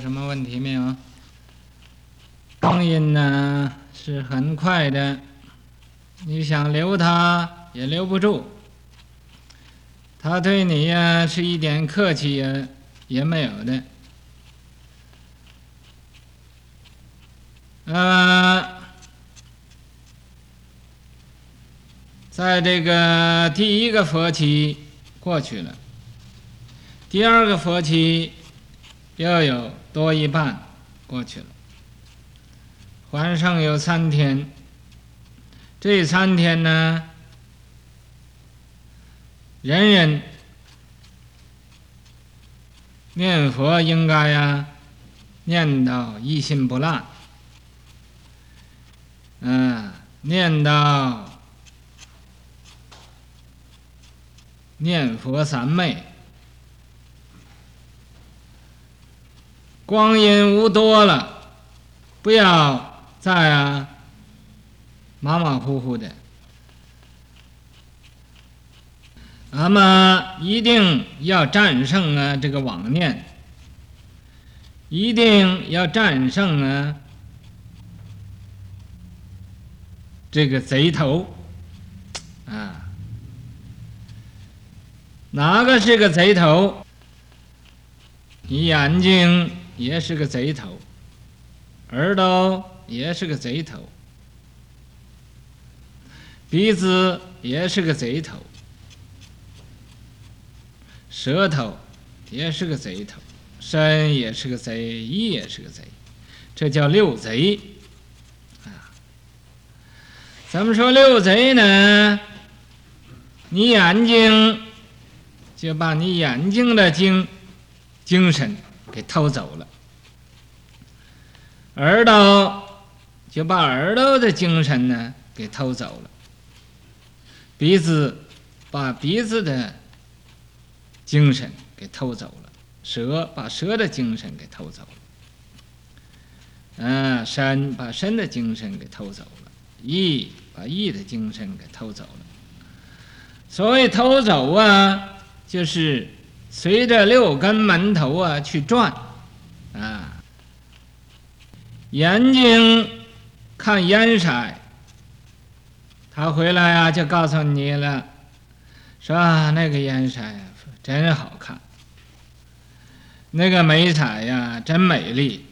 什么问题没有？光阴呢是很快的，你想留他也留不住。他对你呀是一点客气也也没有的。呃，在这个第一个佛期过去了，第二个佛期又有多一半过去了，还剩有三天。这三天呢，人人念佛应该呀，念到一心不乱。嗯，念到念佛三昧，光阴无多了，不要再啊马马虎虎的。那么一定要战胜啊这个妄念，一定要战胜啊。这个贼头，啊，哪个是个贼头？你眼睛也是个贼头，耳朵也是个贼头，鼻子也是个贼头，舌头也是个贼头，身也是个贼，意也是个贼，这叫六贼。啊，咱们说六贼呢？你眼睛就把你眼睛的精精神给偷走了，耳朵就把耳朵的精神呢给偷走了，鼻子把鼻子的精神给偷走了，舌把舌的精神给偷走了，啊，身把身的精神给偷走了，意。把意的精神给偷走了。所谓偷走啊，就是随着六根门头啊去转，啊，眼睛看烟色，他回来啊就告诉你了，说那个烟色真好看，那个眉彩呀真美丽，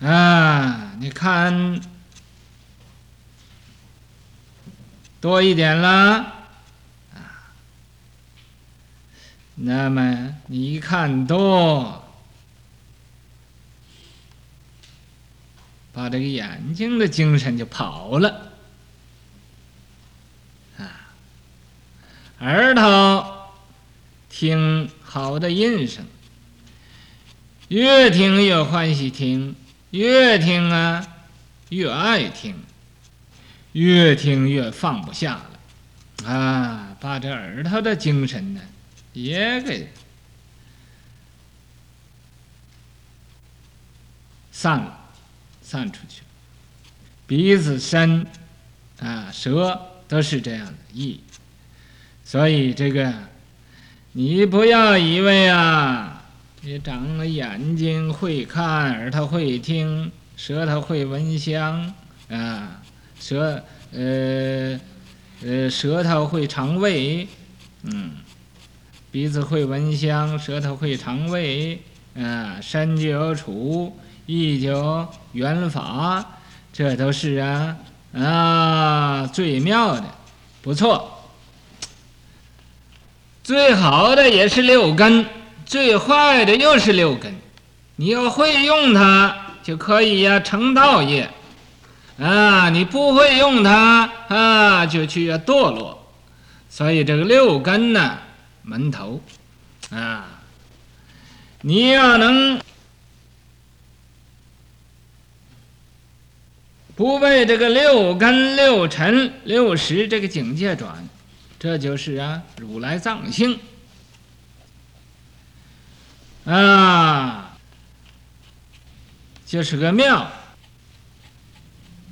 啊。你看多一点了啊，那么你一看多，把这个眼睛的精神就跑了啊，耳朵听好的音声，越听越欢喜听。越听啊，越爱听，越听越放不下了，啊，把这耳朵的精神呢，也给散了，散出去。鼻子、身啊、舌都是这样的意，所以这个你不要以为啊。你长了眼睛会看，耳朵会听，舌头会闻香啊，舌呃呃舌头会尝味，嗯，鼻子会闻香，舌头会尝味，啊，身就有处，意就缘法，这都是啊啊最妙的，不错，最好的也是六根。最坏的又是六根，你要会用它就可以呀，成道业，啊，你不会用它啊，就去堕落。所以这个六根呢，门头，啊，你要能不被这个六根、六尘、六识这个境界转，这就是啊，如来藏性。啊，就是个妙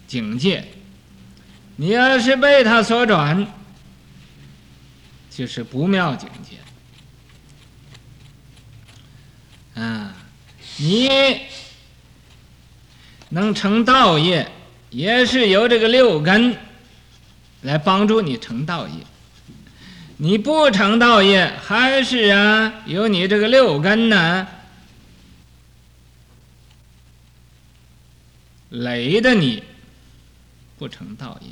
境界。你要是被他所转，就是不妙境界。啊，你能成道业，也是由这个六根来帮助你成道业。你不成道业，还是啊，由你这个六根呢，累的你不成道业。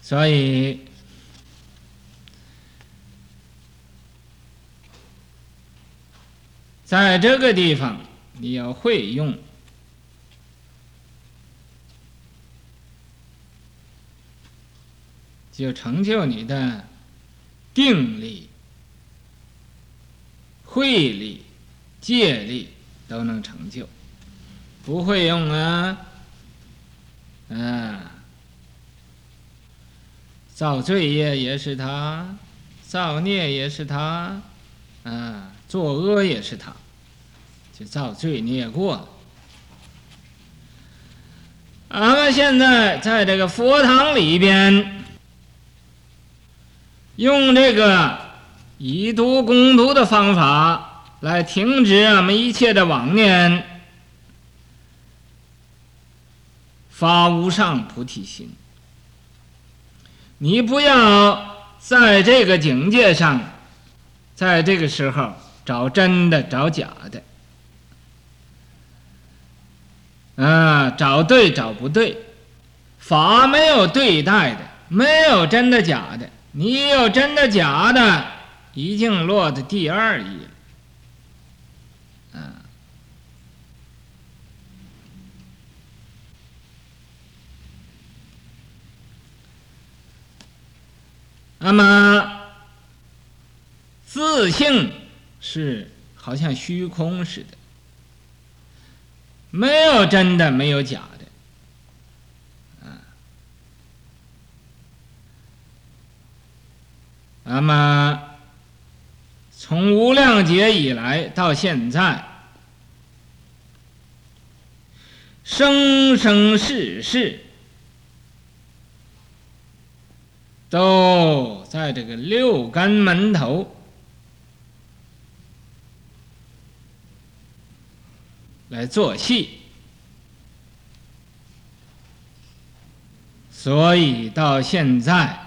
所以，在这个地方，你要会用，就成就你的定力、慧力、戒力都能成就。不会用啊，啊。造罪业也是他，造孽也是他，啊，作恶也是他，就造罪孽过了。俺们现在在这个佛堂里边，用这个以毒攻毒的方法来停止俺们一切的妄念，发无上菩提心。你不要在这个境界上，在这个时候找真的找假的，啊，找对找不对，法没有对待的，没有真的假的，你有真的假的，已经落到第二义了。那么，自性是好像虚空似的，没有真的，没有假的，啊。那么，从无量劫以来到现在，生生世世。都在这个六根门头来做戏，所以到现在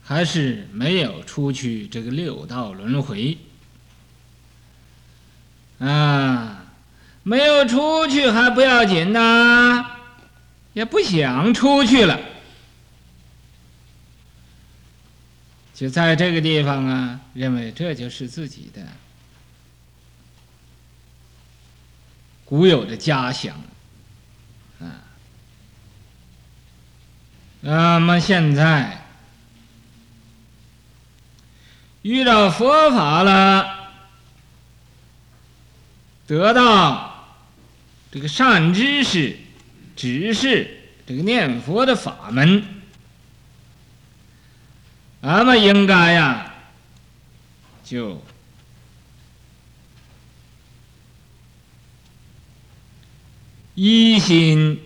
还是没有出去这个六道轮回啊。没有出去还不要紧呐，也不想出去了，就在这个地方啊，认为这就是自己的古有的家乡，啊，那么现在遇到佛法了，得到。这个善知识，只是这个念佛的法门，咱们应该呀，就一心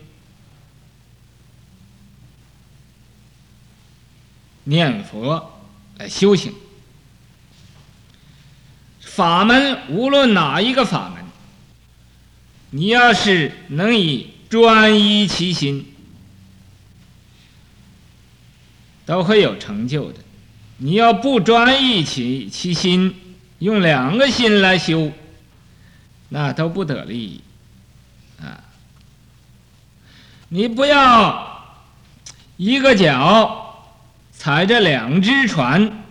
念佛来修行。法门无论哪一个法门。你要是能以专一其心，都会有成就的。你要不专一其其心，用两个心来修，那都不得利益啊！你不要一个脚踩着两只船，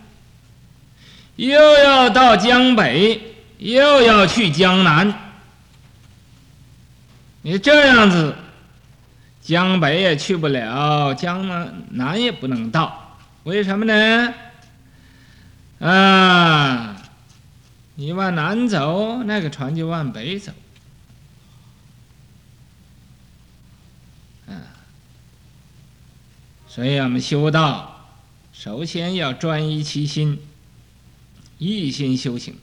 又要到江北，又要去江南。你这样子，江北也去不了，江南南也不能到，为什么呢？啊，你往南走，那个船就往北走。啊，所以我们修道，首先要专一其心，一心修行。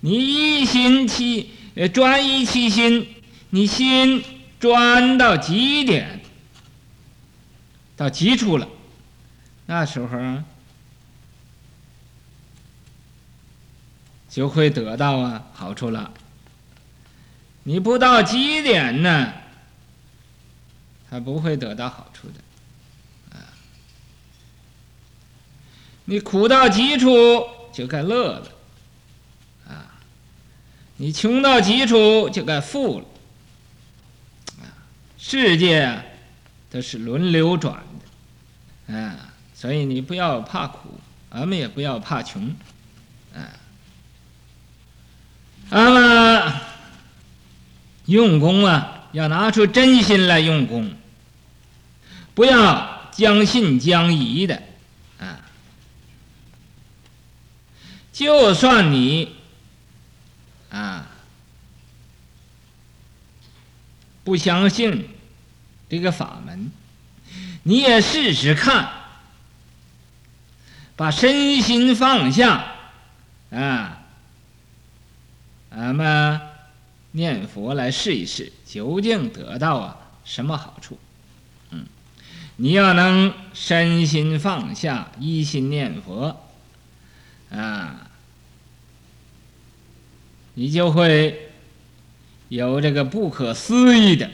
你一心其呃专一其心。你心专到极点，到极处了，那时候就会得到啊好处了。你不到极点呢，他不会得到好处的，啊，你苦到极处就该乐了，啊，你穷到极处就该富了，啊，世界啊都是轮流转的，啊，所以你不要怕苦，俺们也不要怕穷，啊，那么。用功啊，要拿出真心来用功，不要将信将疑的，啊，就算你啊不相信这个法门，你也试试看，把身心放下，啊，那么。念佛来试一试，究竟得到啊什么好处？嗯，你要能身心放下，一心念佛，啊，你就会有这个不可思议的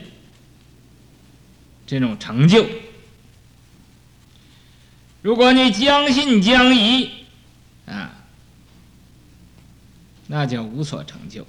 这种成就。如果你将信将疑，啊，那就无所成就。